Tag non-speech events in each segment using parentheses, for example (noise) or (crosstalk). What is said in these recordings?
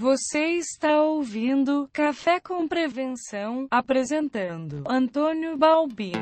Você está ouvindo Café com Prevenção, apresentando Antônio Balbino.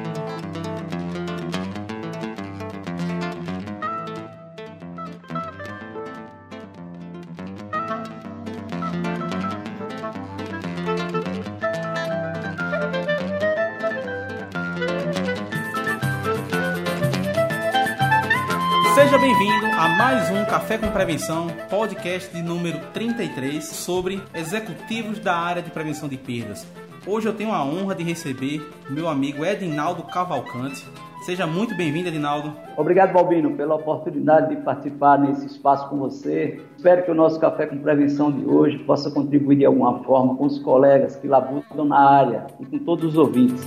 Seja bem-vindo a mais um Café com Prevenção, podcast de número 33 sobre executivos da área de prevenção de perdas. Hoje eu tenho a honra de receber meu amigo Edinaldo Cavalcante. Seja muito bem-vindo, Edinaldo. Obrigado, Balbino, pela oportunidade de participar nesse espaço com você. Espero que o nosso Café com Prevenção de hoje possa contribuir de alguma forma com os colegas que labutam na área e com todos os ouvintes.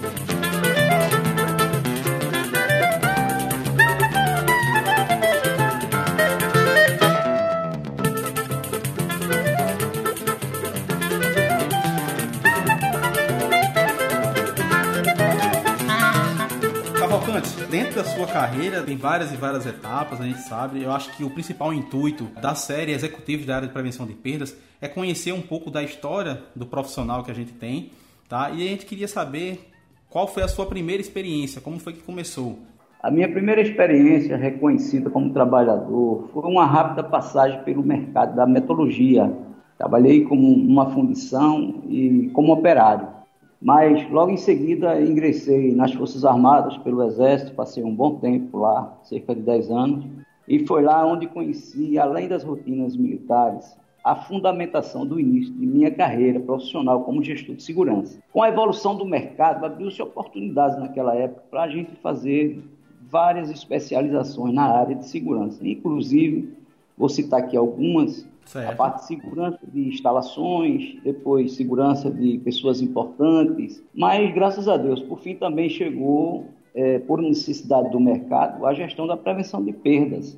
Carreira tem várias e várias etapas, a gente sabe. Eu acho que o principal intuito da série Executivos da área de prevenção de perdas é conhecer um pouco da história do profissional que a gente tem, tá? E a gente queria saber qual foi a sua primeira experiência, como foi que começou? A minha primeira experiência reconhecida como trabalhador foi uma rápida passagem pelo mercado da metodologia. Trabalhei como uma fundição e como operário. Mas logo em seguida ingressei nas Forças Armadas pelo Exército, passei um bom tempo lá, cerca de 10 anos, e foi lá onde conheci, além das rotinas militares, a fundamentação do início de minha carreira profissional como gestor de segurança. Com a evolução do mercado, abriu-se oportunidades naquela época para a gente fazer várias especializações na área de segurança. Inclusive, vou citar aqui algumas, Certo. A parte de segurança de instalações, depois segurança de pessoas importantes. Mas, graças a Deus, por fim também chegou, é, por necessidade do mercado, a gestão da prevenção de perdas,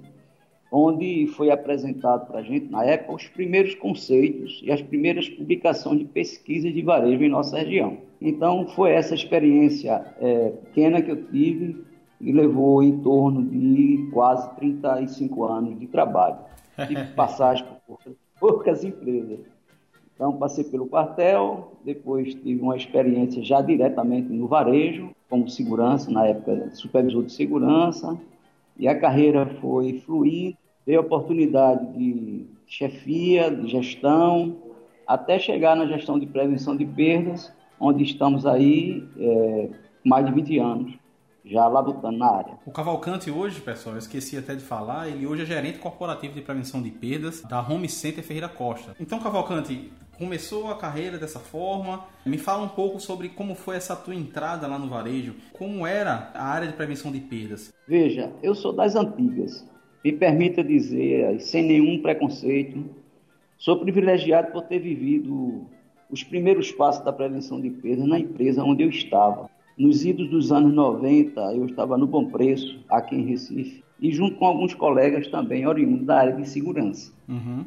onde foi apresentado para a gente, na época, os primeiros conceitos e as primeiras publicações de pesquisa de varejo em nossa região. Então, foi essa experiência é, pequena que eu tive e levou em torno de quase 35 anos de trabalho tive passagem por poucas empresas. Então, passei pelo quartel, depois tive uma experiência já diretamente no varejo, como segurança, na época supervisor de segurança, e a carreira foi fluindo, dei oportunidade de chefia, de gestão, até chegar na gestão de prevenção de perdas, onde estamos aí é, mais de 20 anos já labutando na área. O Cavalcante hoje, pessoal, eu esqueci até de falar, ele hoje é gerente corporativo de prevenção de perdas da Home Center Ferreira Costa. Então, Cavalcante, começou a carreira dessa forma. Me fala um pouco sobre como foi essa tua entrada lá no varejo, como era a área de prevenção de perdas. Veja, eu sou das antigas. Me permita dizer, sem nenhum preconceito, sou privilegiado por ter vivido os primeiros passos da prevenção de perdas na empresa onde eu estava. Nos idos dos anos 90, eu estava no Bom Preço, aqui em Recife, e junto com alguns colegas também oriundos da área de segurança. Uhum.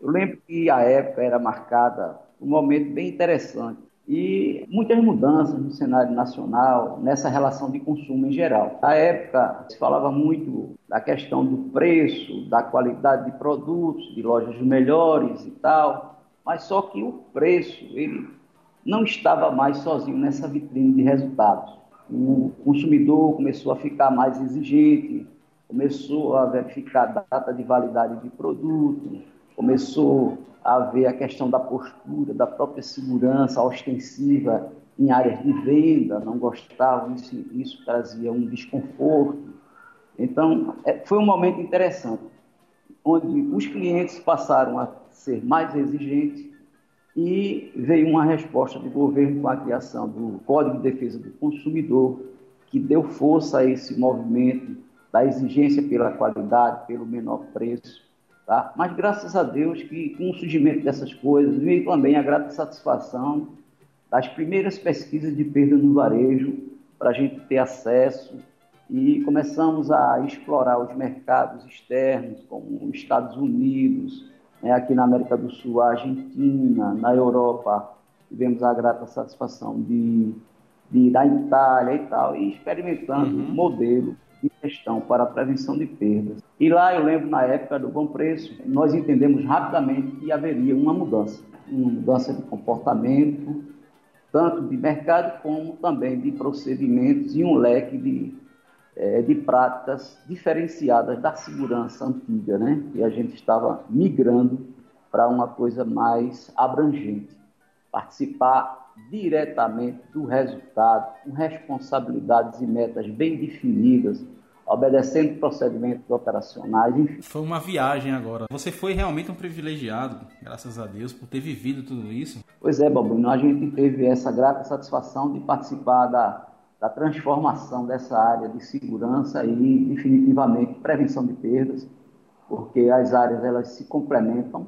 Eu lembro que a época era marcada um momento bem interessante e muitas mudanças no cenário nacional, nessa relação de consumo em geral. Na época, se falava muito da questão do preço, da qualidade de produtos, de lojas melhores e tal, mas só que o preço, ele não estava mais sozinho nessa vitrine de resultados. O consumidor começou a ficar mais exigente, começou a verificar a data de validade de produto, começou a ver a questão da postura, da própria segurança ostensiva em áreas de venda, não gostavam, isso, isso trazia um desconforto. Então, é, foi um momento interessante, onde os clientes passaram a ser mais exigentes e veio uma resposta do governo com a criação do Código de Defesa do Consumidor, que deu força a esse movimento da exigência pela qualidade, pelo menor preço. Tá? Mas graças a Deus que com o surgimento dessas coisas veio também a grata satisfação das primeiras pesquisas de perda no varejo para a gente ter acesso e começamos a explorar os mercados externos, como os Estados Unidos, né, aqui na América do Sul, a Argentina, na Europa, tivemos a grata satisfação de, de ir da Itália e tal, e experimentando uhum. modelo de gestão para a prevenção de perdas. E lá eu lembro na época do Bom Preço, nós entendemos rapidamente que haveria uma mudança, uma mudança de comportamento, tanto de mercado como também de procedimentos e um leque de, é, de práticas diferenciadas da segurança antiga, né? E a gente estava migrando para uma coisa mais abrangente, participar diretamente do resultado, com responsabilidades e metas bem definidas, obedecendo procedimentos operacionais. Enfim. Foi uma viagem agora. Você foi realmente um privilegiado, graças a Deus, por ter vivido tudo isso. Pois é, Babino, a gente teve essa grata satisfação de participar da, da transformação dessa área de segurança e, definitivamente, prevenção de perdas, porque as áreas elas se complementam.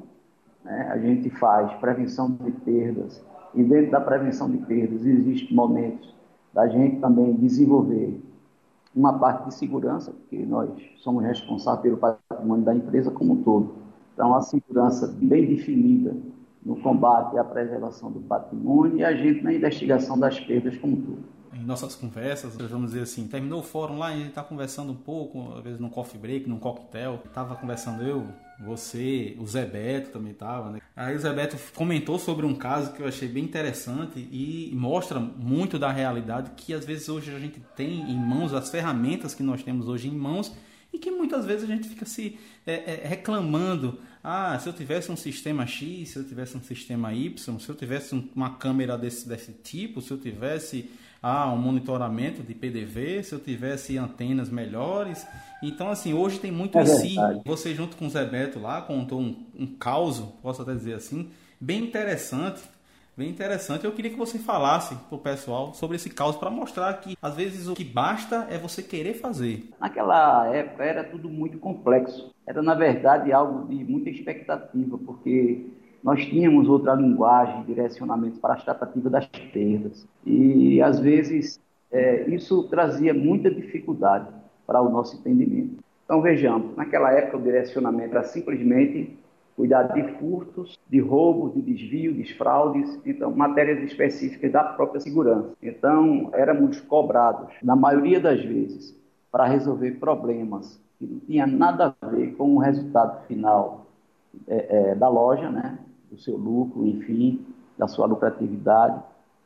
Né? A gente faz prevenção de perdas e dentro da prevenção de perdas existem momentos da gente também desenvolver uma parte de segurança, porque nós somos responsáveis pelo patrimônio da empresa como um todo. Então, a segurança bem definida no combate a preservação do patrimônio e a gente na investigação das perdas como um todo em nossas conversas, vamos dizer assim, terminou o fórum lá, a gente tá conversando um pouco, às vezes num coffee break, num coquetel, tava conversando eu, você, o Zé Beto também tava, né? Aí o Zé Beto comentou sobre um caso que eu achei bem interessante e mostra muito da realidade que às vezes hoje a gente tem em mãos, as ferramentas que nós temos hoje em mãos e que muitas vezes a gente fica se é, é, reclamando. Ah, se eu tivesse um sistema X, se eu tivesse um sistema Y, se eu tivesse uma câmera desse, desse tipo, se eu tivesse ah, um monitoramento de PDV, se eu tivesse antenas melhores. Então, assim, hoje tem muito é em si. Você, junto com o Zé Beto lá, contou um, um caos, posso até dizer assim, bem interessante. Bem interessante. Eu queria que você falasse para o pessoal sobre esse caos para mostrar que às vezes o que basta é você querer fazer. Naquela época era tudo muito complexo. Era na verdade algo de muita expectativa, porque nós tínhamos outra linguagem, direcionamento para a tratativa das perdas. E, às vezes, é, isso trazia muita dificuldade para o nosso entendimento. Então, vejamos, naquela época o direcionamento era simplesmente cuidar de furtos, de roubos, de desvio, de fraudes, então matérias específicas da própria segurança. Então, éramos cobrados, na maioria das vezes, para resolver problemas que não tinha nada a ver com o resultado final é, é, da loja, né? Do seu lucro, enfim, da sua lucratividade,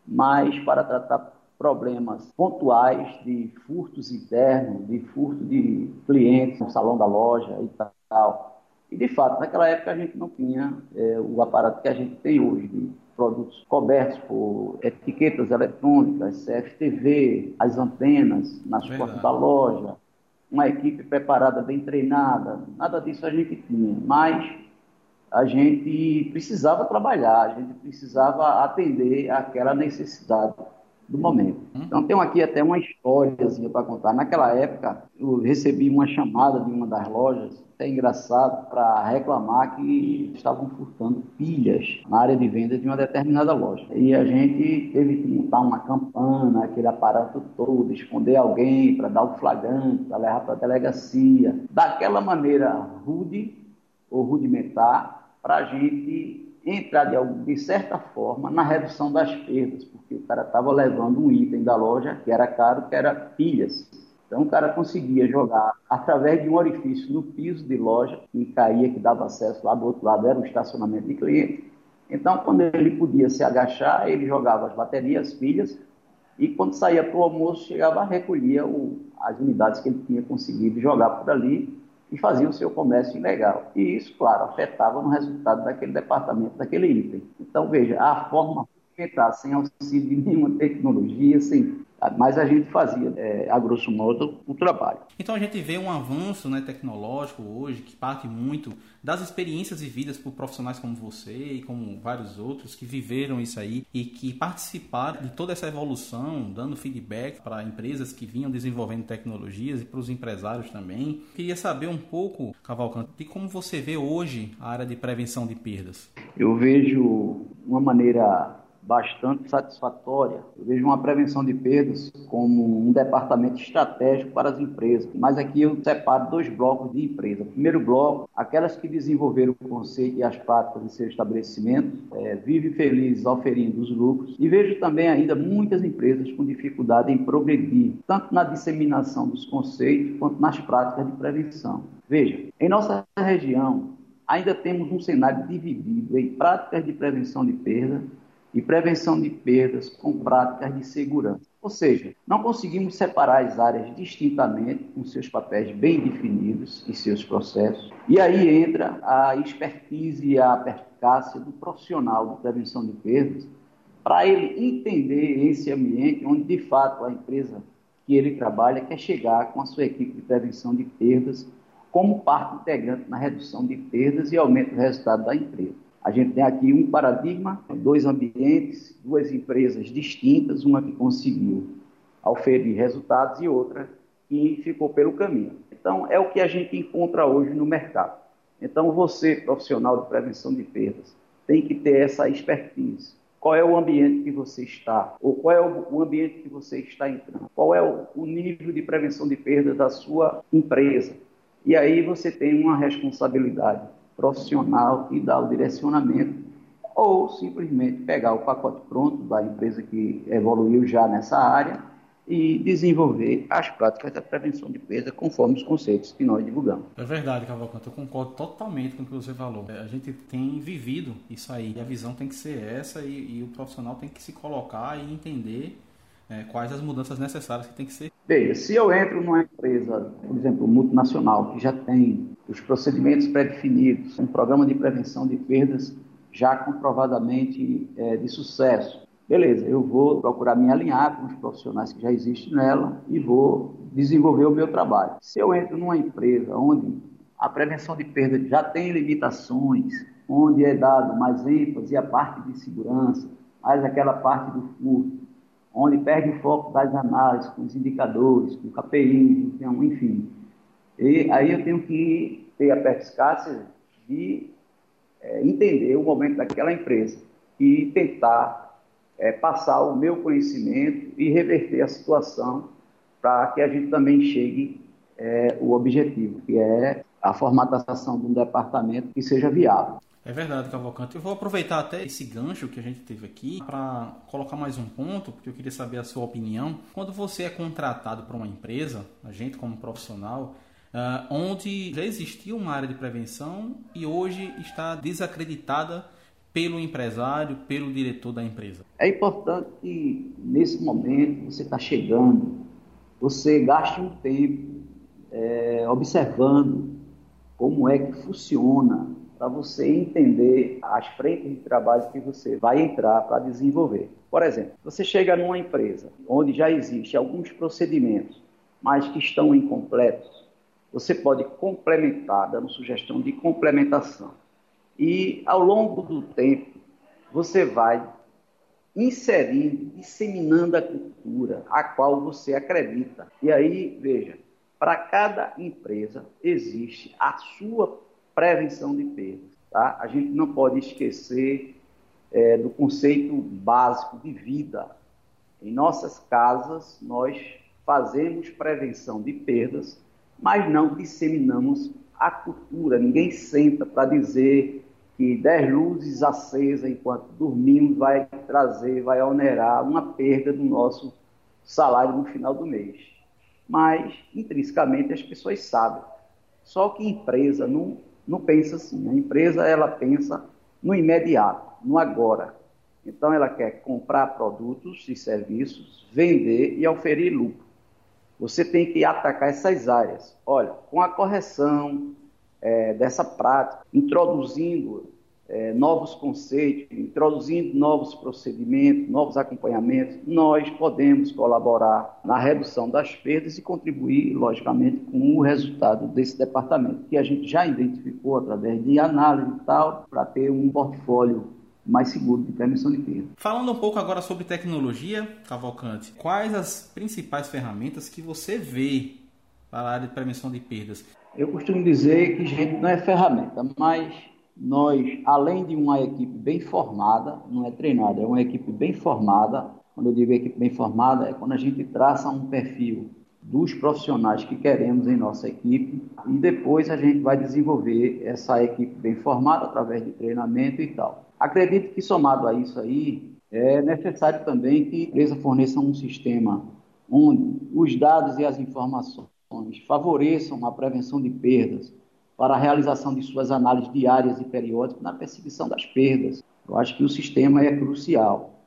mas para tratar problemas pontuais de furtos internos, de furto de clientes no salão da loja e tal. E, de fato, naquela época a gente não tinha é, o aparato que a gente tem hoje, de produtos cobertos por etiquetas eletrônicas, CFTV, as antenas nas Verdade. portas da loja, uma equipe preparada, bem treinada, nada disso a gente tinha. Mas a gente precisava trabalhar, a gente precisava atender aquela necessidade do momento. Uhum. Então, tenho aqui até uma história para contar. Naquela época, eu recebi uma chamada de uma das lojas, até engraçado, para reclamar que estavam furtando pilhas na área de venda de uma determinada loja. E a gente teve que montar uma campana, aquele aparato todo, esconder alguém para dar o flagrante, para levar para a delegacia. Daquela maneira rude ou rudimentar, para a gente entrar de, de, certa forma na redução das perdas, porque o cara estava levando um item da loja que era caro, que era pilhas. Então o cara conseguia jogar através de um orifício no piso de loja e caía, que dava acesso lá do outro lado, era o estacionamento de cliente. Então, quando ele podia se agachar, ele jogava as baterias, as pilhas, e quando saía para o almoço, chegava, recolhia o, as unidades que ele tinha conseguido jogar por ali e faziam o seu comércio ilegal. E isso, claro, afetava no resultado daquele departamento, daquele item. Então, veja, a forma de entrar sem auxílio de nenhuma tecnologia, sem mas a gente fazia, é, a grosso modo, o trabalho. Então a gente vê um avanço né, tecnológico hoje que parte muito das experiências vividas por profissionais como você e como vários outros que viveram isso aí e que participaram de toda essa evolução, dando feedback para empresas que vinham desenvolvendo tecnologias e para os empresários também. Queria saber um pouco, Cavalcante, de como você vê hoje a área de prevenção de perdas. Eu vejo uma maneira bastante satisfatória. Eu vejo uma prevenção de perdas como um departamento estratégico para as empresas. Mas aqui eu separo dois blocos de empresa. primeiro bloco, aquelas que desenvolveram o conceito e as práticas de seu estabelecimento, é, vive felizes oferindo os lucros. E vejo também ainda muitas empresas com dificuldade em progredir, tanto na disseminação dos conceitos quanto nas práticas de prevenção. Veja, em nossa região, ainda temos um cenário dividido em práticas de prevenção de perda e prevenção de perdas com práticas de segurança. Ou seja, não conseguimos separar as áreas distintamente, com seus papéis bem definidos e seus processos. E aí entra a expertise e a perspicácia do profissional de prevenção de perdas, para ele entender esse ambiente onde, de fato, a empresa que ele trabalha quer chegar com a sua equipe de prevenção de perdas como parte integrante na redução de perdas e aumento do resultado da empresa. A gente tem aqui um paradigma, dois ambientes, duas empresas distintas, uma que conseguiu oferir resultados e outra que ficou pelo caminho. Então, é o que a gente encontra hoje no mercado. Então, você, profissional de prevenção de perdas, tem que ter essa expertise. Qual é o ambiente que você está? Ou qual é o ambiente que você está entrando? Qual é o nível de prevenção de perdas da sua empresa? E aí você tem uma responsabilidade profissional e dar o direcionamento, ou simplesmente pegar o pacote pronto da empresa que evoluiu já nessa área e desenvolver as práticas da prevenção de perda conforme os conceitos que nós divulgamos. É verdade, Cavalcante, eu concordo totalmente com o que você falou. A gente tem vivido isso aí, e a visão tem que ser essa e, e o profissional tem que se colocar e entender é, quais as mudanças necessárias que tem que ser. Veja, se eu entro numa empresa, por exemplo, multinacional, que já tem os procedimentos pré-definidos, um programa de prevenção de perdas já comprovadamente é, de sucesso. Beleza, eu vou procurar me alinhar com os profissionais que já existem nela e vou desenvolver o meu trabalho. Se eu entro numa empresa onde a prevenção de perda já tem limitações, onde é dado mais ênfase à parte de segurança, mais aquela parte do furto, onde perde o foco das análises, com os indicadores, com o KPI, então, enfim, e aí eu tenho que ter a perspicácia de é, entender o momento daquela empresa e tentar é, passar o meu conhecimento e reverter a situação para que a gente também chegue é, o objetivo, que é a formatação de um departamento que seja viável. É verdade, Cavalcante. Eu vou aproveitar até esse gancho que a gente teve aqui para colocar mais um ponto, porque eu queria saber a sua opinião. Quando você é contratado para uma empresa, a gente como profissional, uh, onde já existia uma área de prevenção e hoje está desacreditada pelo empresário, pelo diretor da empresa? É importante que nesse momento você está chegando, você gaste um tempo é, observando como é que funciona para você entender as frentes de trabalho que você vai entrar para desenvolver. Por exemplo, você chega numa empresa onde já existe alguns procedimentos, mas que estão incompletos, você pode complementar, dando sugestão de complementação. E ao longo do tempo, você vai inserindo, disseminando a cultura a qual você acredita. E aí, veja, para cada empresa existe a sua prevenção de perdas. Tá? A gente não pode esquecer é, do conceito básico de vida. Em nossas casas, nós fazemos prevenção de perdas mas não disseminamos a cultura. Ninguém senta para dizer que 10 luzes acesas enquanto dormimos vai trazer, vai onerar uma perda do nosso salário no final do mês. Mas, intrinsecamente, as pessoas sabem. Só que empresa não, não pensa assim. A empresa ela pensa no imediato, no agora. Então, ela quer comprar produtos e serviços, vender e oferir lucro você tem que atacar essas áreas. Olha, com a correção é, dessa prática, introduzindo é, novos conceitos, introduzindo novos procedimentos, novos acompanhamentos, nós podemos colaborar na redução das perdas e contribuir, logicamente, com o resultado desse departamento, que a gente já identificou através de análise e tal, para ter um portfólio mais seguro de prevenção de perda. Falando um pouco agora sobre tecnologia, Cavalcante, quais as principais ferramentas que você vê para a área de prevenção de perdas? Eu costumo dizer que gente não é ferramenta, mas nós, além de uma equipe bem formada, não é treinada, é uma equipe bem formada. Quando eu digo equipe bem formada, é quando a gente traça um perfil dos profissionais que queremos em nossa equipe e depois a gente vai desenvolver essa equipe bem formada através de treinamento e tal. Acredito que somado a isso aí, é necessário também que a empresa forneça um sistema onde os dados e as informações favoreçam a prevenção de perdas para a realização de suas análises diárias e periódicas na perseguição das perdas. Eu acho que o sistema é crucial.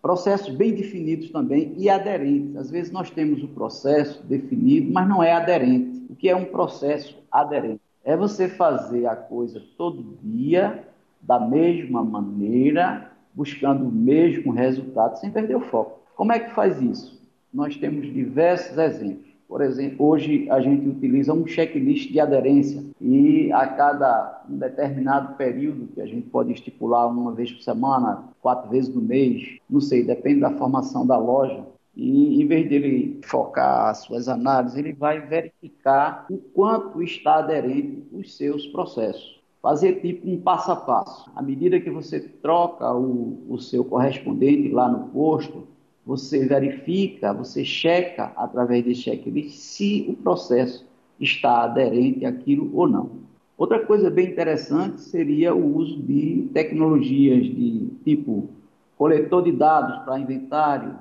Processos bem definidos também e aderentes. Às vezes nós temos o processo definido, mas não é aderente. O que é um processo aderente? É você fazer a coisa todo dia, da mesma maneira, buscando o mesmo resultado, sem perder o foco. Como é que faz isso? Nós temos diversos exemplos. Por exemplo, hoje a gente utiliza um checklist de aderência e a cada um determinado período, que a gente pode estipular uma vez por semana, quatro vezes no mês, não sei, depende da formação da loja, e em vez dele focar as suas análises, ele vai verificar o quanto está aderente os seus processos. Fazer tipo um passo a passo. À medida que você troca o, o seu correspondente lá no posto, você verifica, você checa através de checklist se o processo está aderente àquilo ou não. Outra coisa bem interessante seria o uso de tecnologias de tipo coletor de dados para inventário,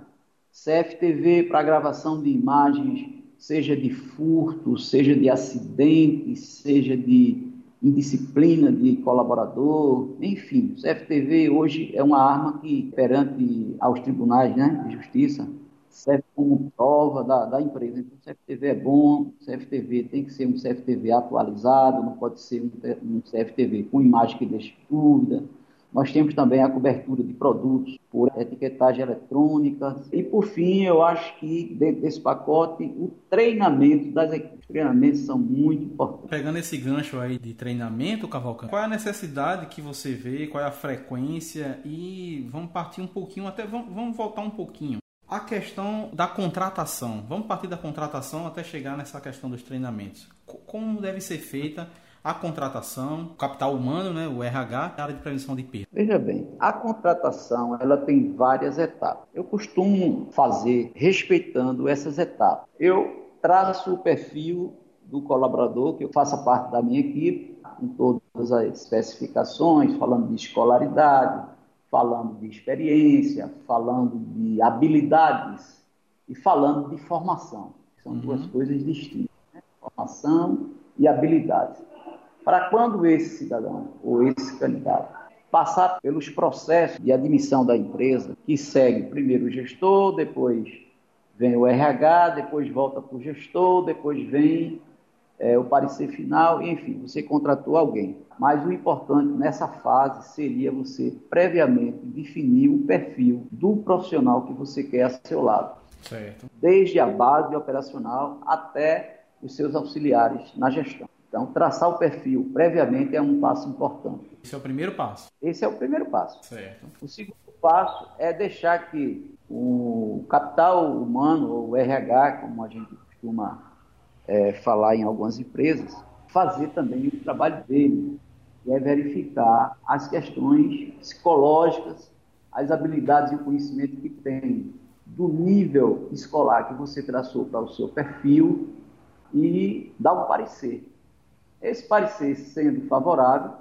CFTV para gravação de imagens, seja de furto, seja de acidente, seja de indisciplina de colaborador, enfim, o CFTV hoje é uma arma que, perante aos tribunais né, de justiça, serve como prova da, da empresa. Então, o CFTV é bom, o CFTV tem que ser um CFTV atualizado, não pode ser um, um CFTV com imagem que deixe dúvida, nós temos também a cobertura de produtos por etiquetagem eletrônica. E, por fim, eu acho que dentro desse pacote, o treinamento das equipes. Os treinamentos são muito importantes. Pegando esse gancho aí de treinamento, Cavalcante, qual é a necessidade que você vê, qual é a frequência? E vamos partir um pouquinho, até vamos, vamos voltar um pouquinho. A questão da contratação. Vamos partir da contratação até chegar nessa questão dos treinamentos. Como deve ser feita a contratação, o capital humano, né, o RH, a área de prevenção de perda. Veja bem, a contratação ela tem várias etapas. Eu costumo fazer respeitando essas etapas. Eu traço o perfil do colaborador que faça parte da minha equipe, com todas as especificações, falando de escolaridade, falando de experiência, falando de habilidades e falando de formação. São uhum. duas coisas distintas, né? formação e habilidades para quando esse cidadão ou esse candidato passar pelos processos de admissão da empresa, que segue primeiro o gestor, depois vem o RH, depois volta para o gestor, depois vem é, o parecer final, enfim, você contratou alguém. Mas o importante nessa fase seria você previamente definir o perfil do profissional que você quer a seu lado. Certo. Desde a base operacional até os seus auxiliares na gestão. Então, traçar o perfil previamente é um passo importante. Esse é o primeiro passo. Esse é o primeiro passo. Certo. O segundo passo é deixar que o capital humano, ou o RH, como a gente costuma é, falar em algumas empresas, fazer também o trabalho dele, que é verificar as questões psicológicas, as habilidades e o conhecimento que tem do nível escolar que você traçou para o seu perfil e dar um parecer. Esse parecer sendo favorável,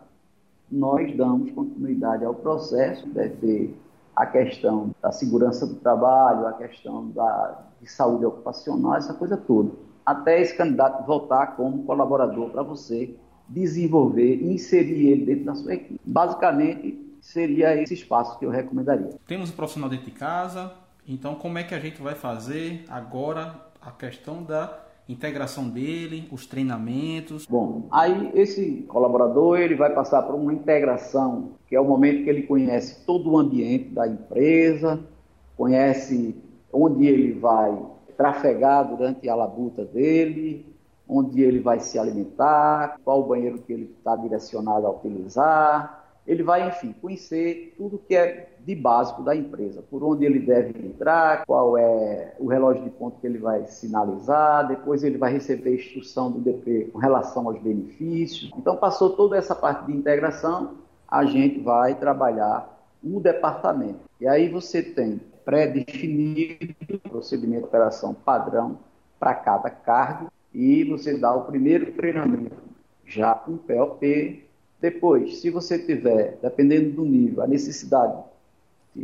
nós damos continuidade ao processo, deve ter a questão da segurança do trabalho, a questão da, de saúde ocupacional, essa coisa toda. Até esse candidato voltar como colaborador para você desenvolver e inserir ele dentro da sua equipe. Basicamente, seria esse espaço que eu recomendaria. Temos o profissional dentro de casa, então como é que a gente vai fazer agora a questão da integração dele, os treinamentos? Bom, aí esse colaborador ele vai passar por uma integração, que é o momento que ele conhece todo o ambiente da empresa, conhece onde ele vai trafegar durante a labuta dele, onde ele vai se alimentar, qual o banheiro que ele está direcionado a utilizar, ele vai, enfim, conhecer tudo que é de básico da empresa, por onde ele deve entrar, qual é o relógio de ponto que ele vai sinalizar, depois ele vai receber instrução do DP com relação aos benefícios. Então, passou toda essa parte de integração, a gente vai trabalhar o departamento. E aí você tem pré-definido procedimento de operação padrão para cada cargo e você dá o primeiro treinamento já com POP, depois, se você tiver, dependendo do nível, a necessidade,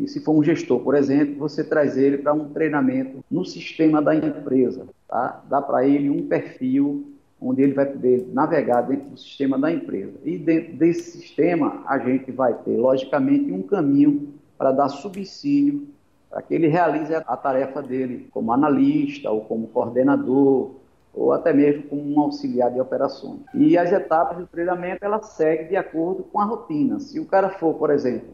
se for um gestor, por exemplo, você traz ele para um treinamento no sistema da empresa, tá? Dá para ele um perfil onde ele vai poder navegar dentro do sistema da empresa. E dentro desse sistema, a gente vai ter, logicamente, um caminho para dar subsídio para que ele realize a tarefa dele como analista ou como coordenador ou até mesmo como um auxiliar de operações. E as etapas do treinamento ela segue de acordo com a rotina. Se o cara for, por exemplo,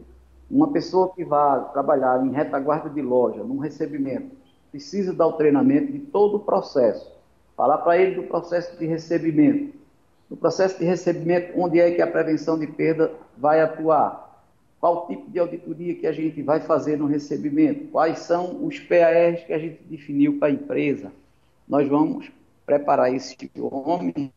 uma pessoa que vai trabalhar em retaguarda de loja, num recebimento, precisa dar o treinamento de todo o processo. Falar para ele do processo de recebimento. No processo de recebimento, onde é que a prevenção de perda vai atuar? Qual tipo de auditoria que a gente vai fazer no recebimento? Quais são os PARs que a gente definiu para a empresa? Nós vamos preparar esse homem,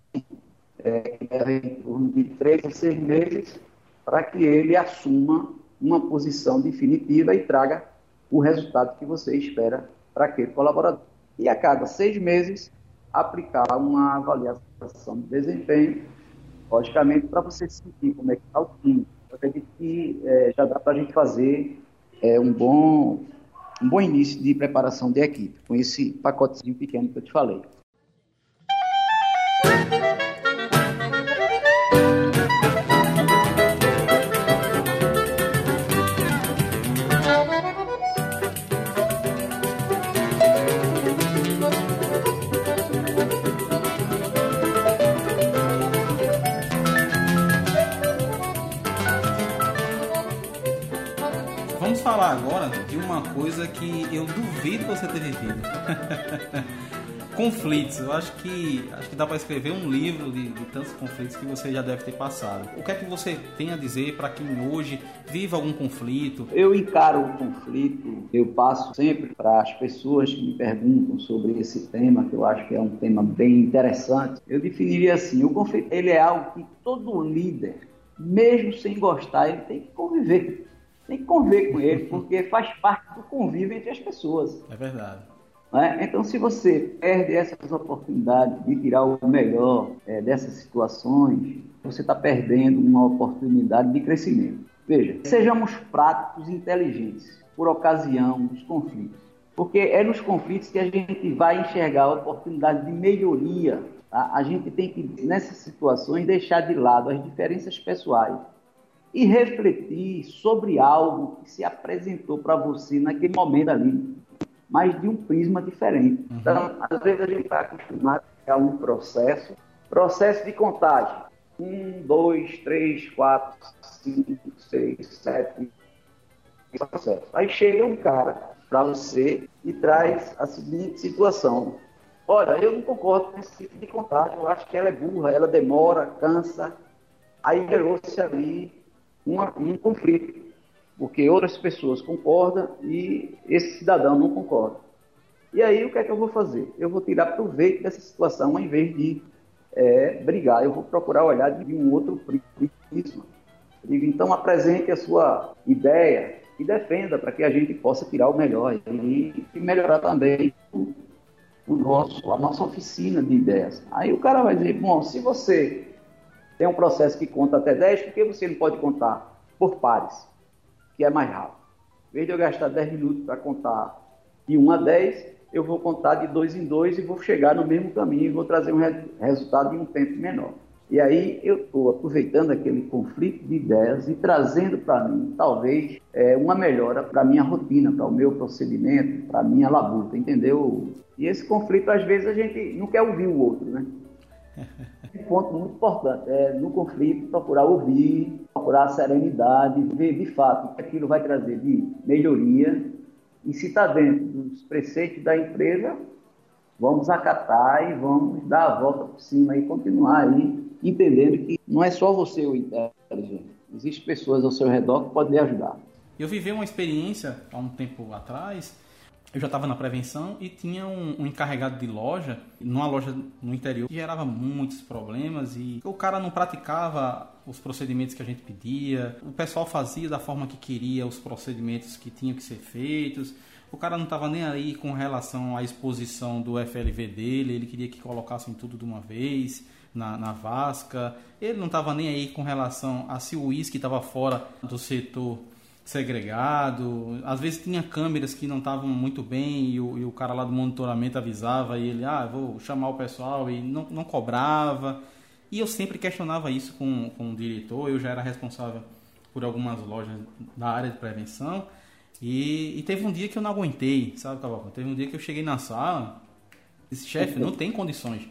é, em torno de três a seis meses, para que ele assuma uma posição definitiva e traga o resultado que você espera para aquele colaborador. E a cada seis meses, aplicar uma avaliação de desempenho, logicamente, para você sentir como é que está o time. Eu acredito que é, já dá para a gente fazer é, um, bom, um bom início de preparação de equipe, com esse pacotezinho pequeno que eu te falei. Falar agora de uma coisa que eu duvido você ter vivido. (laughs) conflitos. Eu acho que acho que dá para escrever um livro de, de, tantos conflitos que você já deve ter passado. O que é que você tem a dizer para quem hoje vive algum conflito? Eu encaro o conflito, eu passo sempre para as pessoas que me perguntam sobre esse tema, que eu acho que é um tema bem interessante. Eu definiria assim: o conflito ele é algo que todo líder, mesmo sem gostar, ele tem que conviver. Tem que conviver com ele, porque faz parte do convívio entre as pessoas. É verdade. Né? Então, se você perde essas oportunidades de tirar o melhor é, dessas situações, você está perdendo uma oportunidade de crescimento. Veja, sejamos práticos e inteligentes por ocasião dos conflitos, porque é nos conflitos que a gente vai enxergar a oportunidade de melhoria. Tá? A gente tem que, nessas situações, deixar de lado as diferenças pessoais e refletir sobre algo que se apresentou para você naquele momento ali mas de um prisma diferente. Uhum. Então, às vezes a gente está acostumado a um processo, processo de contagem. Um, dois, três, quatro, cinco, seis, sete. Processo. Aí chega um cara para você e traz a seguinte situação. Olha, eu não concordo com esse tipo de contagem, eu acho que ela é burra, ela demora, cansa. Aí gerou-se ali uma, um conflito porque outras pessoas concordam e esse cidadão não concorda. E aí o que é que eu vou fazer? Eu vou tirar proveito dessa situação ao invés de é, brigar. Eu vou procurar olhar de um outro prisma. Então apresente a sua ideia e defenda para que a gente possa tirar o melhor e, e melhorar também o, o, nosso, a nossa oficina de ideias. Aí o cara vai dizer, bom, se você tem um processo que conta até 10, por que você não pode contar por pares? que é mais rápido. Em vez de eu gastar 10 minutos para contar de 1 a 10, eu vou contar de 2 em 2 e vou chegar no mesmo caminho e vou trazer um re resultado em um tempo menor. E aí eu estou aproveitando aquele conflito de ideias e trazendo para mim, talvez, é, uma melhora para a minha rotina, para o meu procedimento, para a minha labuta, entendeu? E esse conflito, às vezes, a gente não quer ouvir o outro, né? (laughs) Um ponto muito importante é, no conflito, procurar ouvir, procurar a serenidade, ver de fato o que aquilo vai trazer de melhoria e se está dentro dos preceitos da empresa, vamos acatar e vamos dar a volta por cima e continuar aí entendendo que não é só você o inteligente. Existem pessoas ao seu redor que podem ajudar. Eu vivi uma experiência há um tempo atrás. Eu já estava na prevenção e tinha um, um, encarregado de loja, numa loja no interior, que gerava muitos problemas e o cara não praticava os procedimentos que a gente pedia, o pessoal fazia da forma que queria os procedimentos que tinham que ser feitos. O cara não estava nem aí com relação à exposição do FLV dele, ele queria que colocassem tudo de uma vez na, na vasca. Ele não estava nem aí com relação a se o uísque estava fora do setor segregado. Às vezes tinha câmeras que não estavam muito bem e o, e o, cara lá do monitoramento avisava e ele, ah, vou chamar o pessoal e não, não cobrava. E eu sempre questionava isso com, com o diretor, eu já era responsável por algumas lojas da área de prevenção. E, e teve um dia que eu não aguentei, sabe, Cavalcante? Teve um dia que eu cheguei na sala, disse, chefe, não tem condições.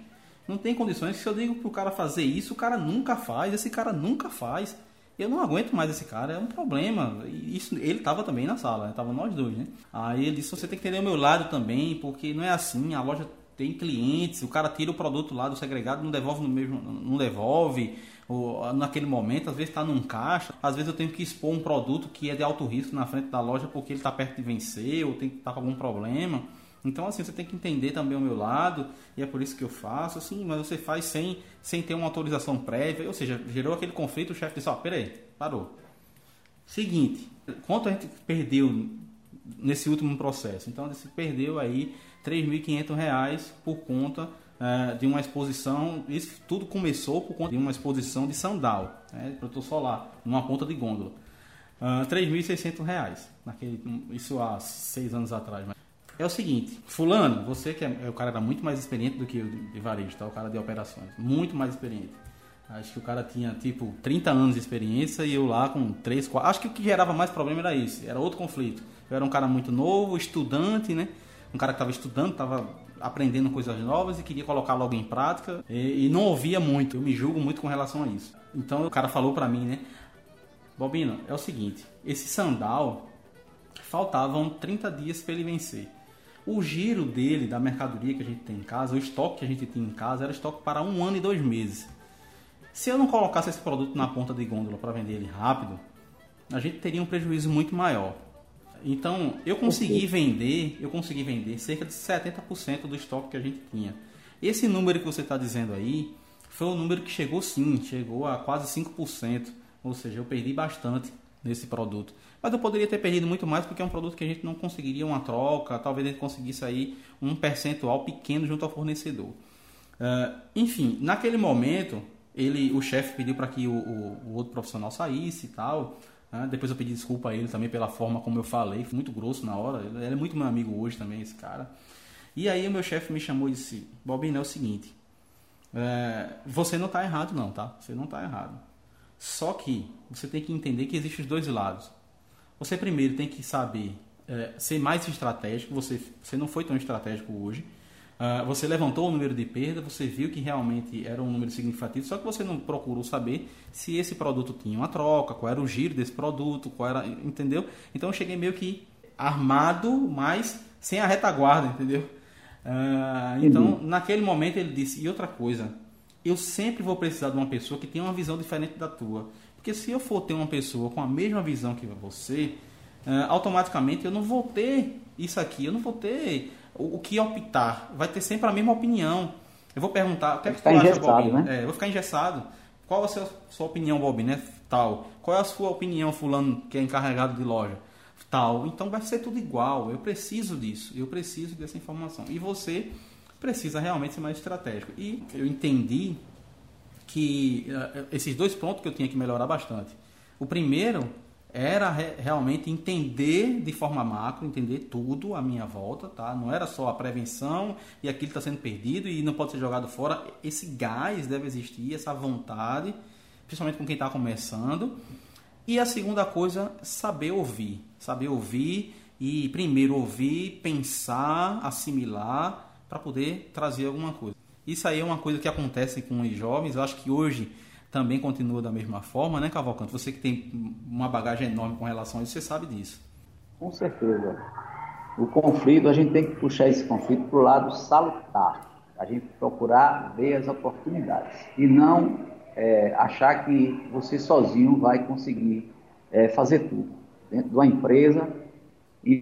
Não tem condições. Se eu digo pro cara fazer isso, o cara nunca faz. Esse cara nunca faz. Eu não aguento mais esse cara, é um problema. Isso, ele estava também na sala, estava nós dois, né? Aí ele disse: você tem que entender o meu lado também, porque não é assim. A loja tem clientes, o cara tira o produto lá do segregado, não devolve no mesmo, não devolve. Ou, naquele momento, às vezes está num caixa, às vezes eu tenho que expor um produto que é de alto risco na frente da loja porque ele está perto de vencer ou tem que estar tá com algum problema. Então, assim, você tem que entender também o meu lado, e é por isso que eu faço, assim, mas você faz sem, sem ter uma autorização prévia, ou seja, gerou aquele conflito, o chefe disse, ó, oh, peraí, parou. Seguinte, quanto a gente perdeu nesse último processo? Então, você perdeu aí R$ 3.500 por conta é, de uma exposição, isso tudo começou por conta de uma exposição de sandal, né, protetor solar, numa ponta de gôndola. Uh, R$ 3.600, naquele, isso há seis anos atrás é o seguinte, fulano, você que é, é, o cara era muito mais experiente do que o de varejo, tá? O cara de operações, muito mais experiente. Acho que o cara tinha tipo 30 anos de experiência e eu lá com 3, 4. Acho que o que gerava mais problema era isso, era outro conflito. Eu era um cara muito novo, estudante, né? Um cara que estava estudando, estava aprendendo coisas novas e queria colocar logo em prática e, e, não ouvia muito. Eu me julgo muito com relação a isso. Então o cara falou para mim, né? Bobino, é o seguinte, esse sandal faltavam 30 dias para ele vencer. O giro dele, da mercadoria que a gente tem em casa, o estoque que a gente tinha em casa, era estoque para um ano e dois meses. Se eu não colocasse esse produto na ponta de gôndola para vender ele rápido, a gente teria um prejuízo muito maior. Então, eu consegui vender, eu consegui vender cerca de 70% do estoque que a gente tinha. Esse número que você está dizendo aí foi um número que chegou sim, chegou a quase 5%, ou seja, eu perdi bastante nesse produto. Mas eu poderia ter perdido muito mais porque é um produto que a gente não conseguiria uma troca, talvez a gente conseguisse aí um percentual pequeno junto ao fornecedor. Uh, enfim, naquele momento, ele, o chefe pediu para que o, o, o, outro profissional saísse e tal. Uh, depois eu pedi desculpa a ele também pela forma como eu falei, foi muito grosso na hora. Ele, é muito meu amigo hoje também, esse cara. E aí o meu chefe me chamou e disse: Bobinho, é o seguinte, uh, você não está errado não, tá? Você não está errado. Só que você tem que entender que existem os dois lados. Você primeiro tem que saber é, ser mais estratégico. Você, você não foi tão estratégico hoje. Uh, você levantou o número de perda, você viu que realmente era um número significativo, só que você não procurou saber se esse produto tinha uma troca, qual era o giro desse produto, qual era, entendeu? Então eu cheguei meio que armado, mas sem a retaguarda, entendeu? Uh, então naquele momento ele disse e outra coisa, eu sempre vou precisar de uma pessoa que tenha uma visão diferente da tua. Porque se eu for ter uma pessoa com a mesma visão que você, uh, automaticamente eu não vou ter isso aqui, eu não vou ter o, o, que optar. Vai ter sempre a mesma opinião. Eu vou perguntar, o que é que tu acha, Bob? Né? É, eu vou ficar engessado. Qual a sua, sua opinião, Bob, né? Tal. Qual é a sua opinião, fulano, que é encarregado de loja? Tal. Então vai ser tudo igual. Eu preciso disso. Eu preciso dessa informação. E você precisa realmente ser mais estratégico. E eu entendi que uh, esses dois pontos que eu tinha que melhorar bastante. O primeiro era re realmente entender de forma macro, entender tudo à minha volta, tá? Não era só a prevenção e aquilo está sendo perdido e não pode ser jogado fora. Esse gás deve existir, essa vontade, principalmente com quem está começando. E a segunda coisa, saber ouvir. Saber ouvir e primeiro ouvir, pensar, assimilar para poder trazer alguma coisa. Isso aí é uma coisa que acontece com os jovens, eu acho que hoje também continua da mesma forma, né, Cavalcante? Você que tem uma bagagem enorme com relação a isso, você sabe disso. Com certeza. O conflito, a gente tem que puxar esse conflito para o lado salutar, a gente procurar ver as oportunidades e não é, achar que você sozinho vai conseguir é, fazer tudo. Dentro de uma empresa,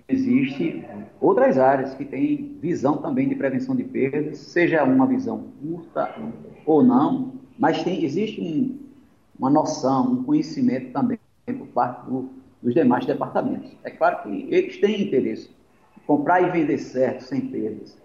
existe outras áreas que têm visão também de prevenção de perdas, seja uma visão curta ou não, mas tem, existe um, uma noção, um conhecimento também por parte do, dos demais departamentos. É claro que eles têm interesse em comprar e vender certo, sem perdas.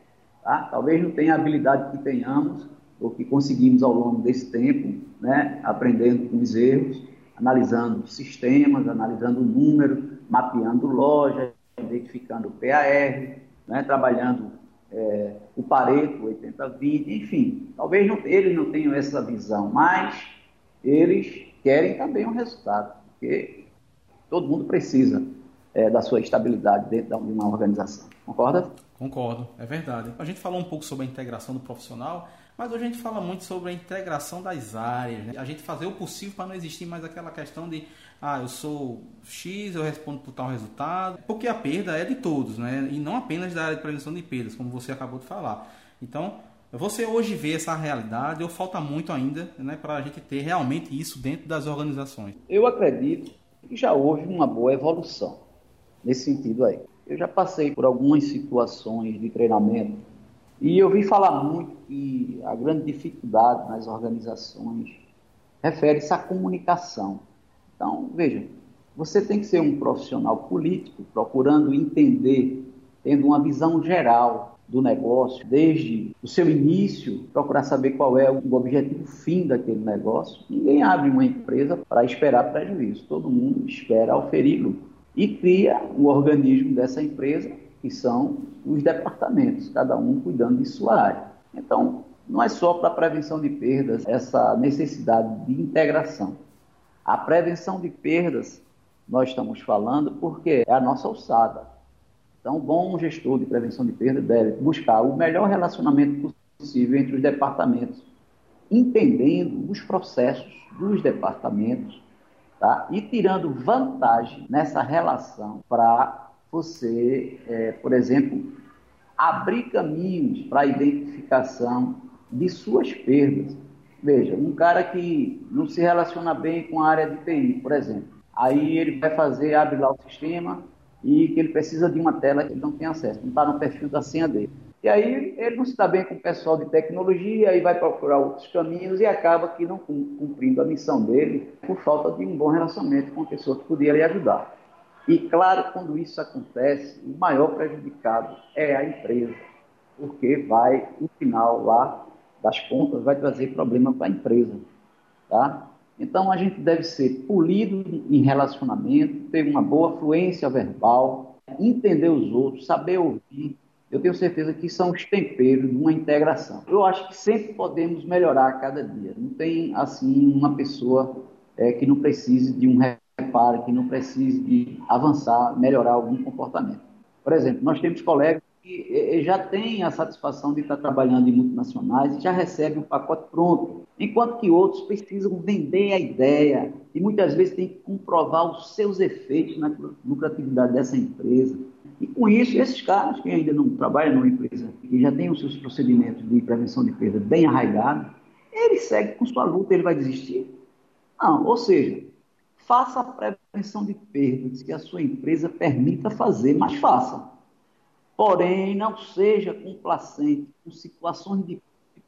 Tá? Talvez não tenha a habilidade que tenhamos, ou que conseguimos ao longo desse tempo, né, aprendendo com os erros, analisando sistemas, analisando o número, mapeando lojas, identificando o PAR, né, trabalhando é, o Pareto 80-20, enfim, talvez não, eles não tenham essa visão, mas eles querem também um resultado, porque todo mundo precisa é, da sua estabilidade dentro de uma organização. Concorda? Concordo, é verdade. A gente falou um pouco sobre a integração do profissional, mas hoje a gente fala muito sobre a integração das áreas, né? a gente fazer o possível para não existir mais aquela questão de ah, eu sou X, eu respondo por tal resultado, porque a perda é de todos, né? E não apenas da área de prevenção de perdas, como você acabou de falar. Então, você hoje vê essa realidade ou falta muito ainda né, para a gente ter realmente isso dentro das organizações? Eu acredito que já houve uma boa evolução nesse sentido aí. Eu já passei por algumas situações de treinamento e eu vi falar muito que a grande dificuldade nas organizações refere-se à comunicação. Então, veja, você tem que ser um profissional político, procurando entender, tendo uma visão geral do negócio, desde o seu início, procurar saber qual é o objetivo fim daquele negócio. Ninguém abre uma empresa para esperar prejuízo, todo mundo espera oferir lucro. E cria o organismo dessa empresa, que são os departamentos, cada um cuidando de sua área. Então, não é só para a prevenção de perdas essa necessidade de integração. A prevenção de perdas, nós estamos falando porque é a nossa alçada. Então, o bom gestor de prevenção de perda deve buscar o melhor relacionamento possível entre os departamentos, entendendo os processos dos departamentos tá? e tirando vantagem nessa relação para você, é, por exemplo, abrir caminhos para a identificação de suas perdas. Veja, um cara que não se relaciona bem com a área de TI, por exemplo, aí ele vai fazer, abre lá o sistema e que ele precisa de uma tela que ele não tem acesso, não está no perfil da senha dele. E aí ele não se dá bem com o pessoal de tecnologia, aí vai procurar outros caminhos e acaba que não cumprindo a missão dele por falta de um bom relacionamento com a pessoa que podia lhe ajudar. E claro, quando isso acontece, o maior prejudicado é a empresa, porque vai, no final lá, das contas vai trazer problema para a empresa. Tá? Então a gente deve ser polido em relacionamento, ter uma boa fluência verbal, entender os outros, saber ouvir. Eu tenho certeza que são os temperos de uma integração. Eu acho que sempre podemos melhorar a cada dia. Não tem assim uma pessoa é, que não precise de um reparo, que não precise de avançar, melhorar algum comportamento. Por exemplo, nós temos colegas que já tem a satisfação de estar trabalhando em multinacionais e já recebe um pacote pronto, enquanto que outros precisam vender a ideia e muitas vezes tem que comprovar os seus efeitos na lucratividade dessa empresa. E com isso, esses caras que ainda não trabalham numa empresa e já têm os seus procedimentos de prevenção de perda bem arraigados, ele segue com sua luta, ele vai desistir? Não, ou seja, faça a prevenção de perdas que a sua empresa permita fazer, mas faça porém não seja complacente com situações de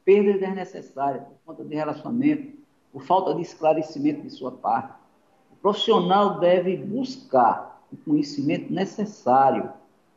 perda desnecessária por conta de relacionamento, por falta de esclarecimento de sua parte. O profissional deve buscar o conhecimento necessário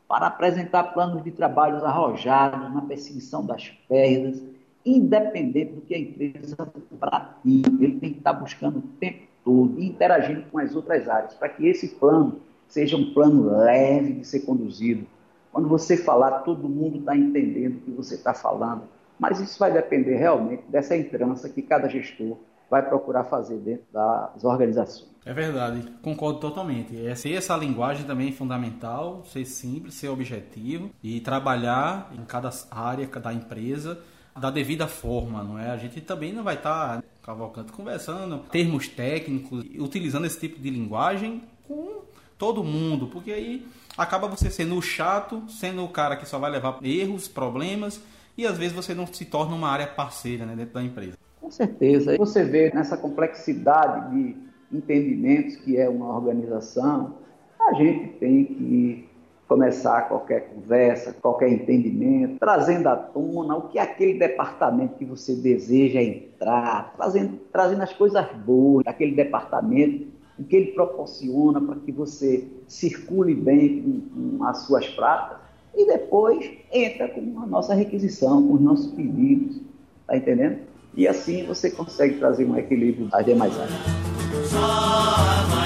para apresentar planos de trabalhos arrojados na perseguição das perdas, independente do que a empresa pratica. Ele tem que estar buscando o tempo todo e interagindo com as outras áreas, para que esse plano seja um plano leve de ser conduzido, quando você falar, todo mundo está entendendo o que você está falando. Mas isso vai depender realmente dessa entrança que cada gestor vai procurar fazer dentro das organizações. É verdade, concordo totalmente. Essa, essa linguagem também é fundamental, ser simples, ser objetivo e trabalhar em cada área da empresa da devida forma, não é? A gente também não vai estar tá, cavalcando, conversando termos técnicos, utilizando esse tipo de linguagem com todo mundo, porque aí acaba você sendo o chato, sendo o cara que só vai levar erros, problemas, e às vezes você não se torna uma área parceira né, dentro da empresa. Com certeza. Você vê nessa complexidade de entendimentos que é uma organização, a gente tem que começar qualquer conversa, qualquer entendimento, trazendo à tona o que é aquele departamento que você deseja entrar, trazendo, trazendo as coisas boas daquele departamento, o que ele proporciona para que você circule bem com, com as suas pratas e depois entra com a nossa requisição, com os nossos pedidos, tá entendendo? E assim você consegue trazer um equilíbrio às demais áreas.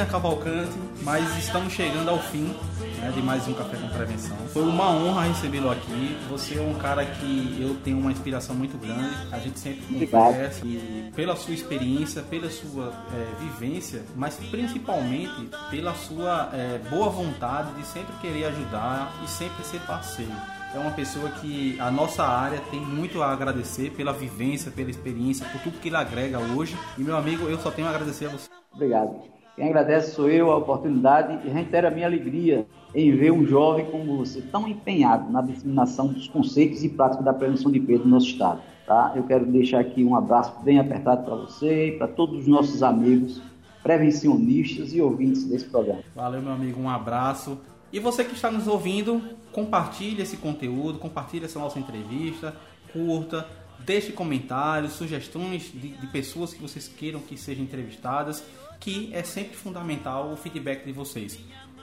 Uma pena, Cavalcante, mas estamos chegando ao fim né, de mais um Café com Prevenção. Foi uma honra recebê-lo aqui. Você é um cara que eu tenho uma inspiração muito grande. A gente sempre conversa e pela sua experiência, pela sua é, vivência, mas principalmente pela sua é, boa vontade de sempre querer ajudar e sempre ser parceiro é uma pessoa que a nossa área tem muito a agradecer pela vivência, pela experiência, por tudo que ele agrega hoje. E meu amigo, eu só tenho a agradecer a você. Obrigado. Quem agradece sou eu a oportunidade e reitero a minha alegria em ver um jovem como você tão empenhado na disseminação dos conceitos e práticas da prevenção de perda no nosso estado. Tá? Eu quero deixar aqui um abraço bem apertado para você e para todos os nossos amigos prevencionistas e ouvintes desse programa. Valeu, meu amigo, um abraço. E você que está nos ouvindo, compartilhe esse conteúdo, compartilhe essa nossa entrevista, curta, deixe comentários, sugestões de, de pessoas que vocês queiram que sejam entrevistadas que é sempre fundamental o feedback de vocês.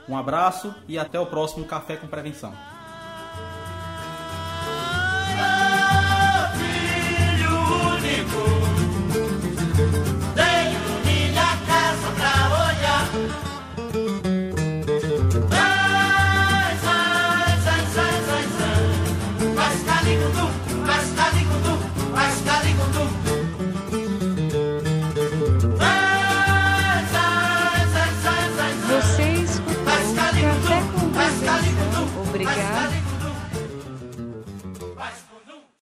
Um abraço e até o próximo Café com Prevenção.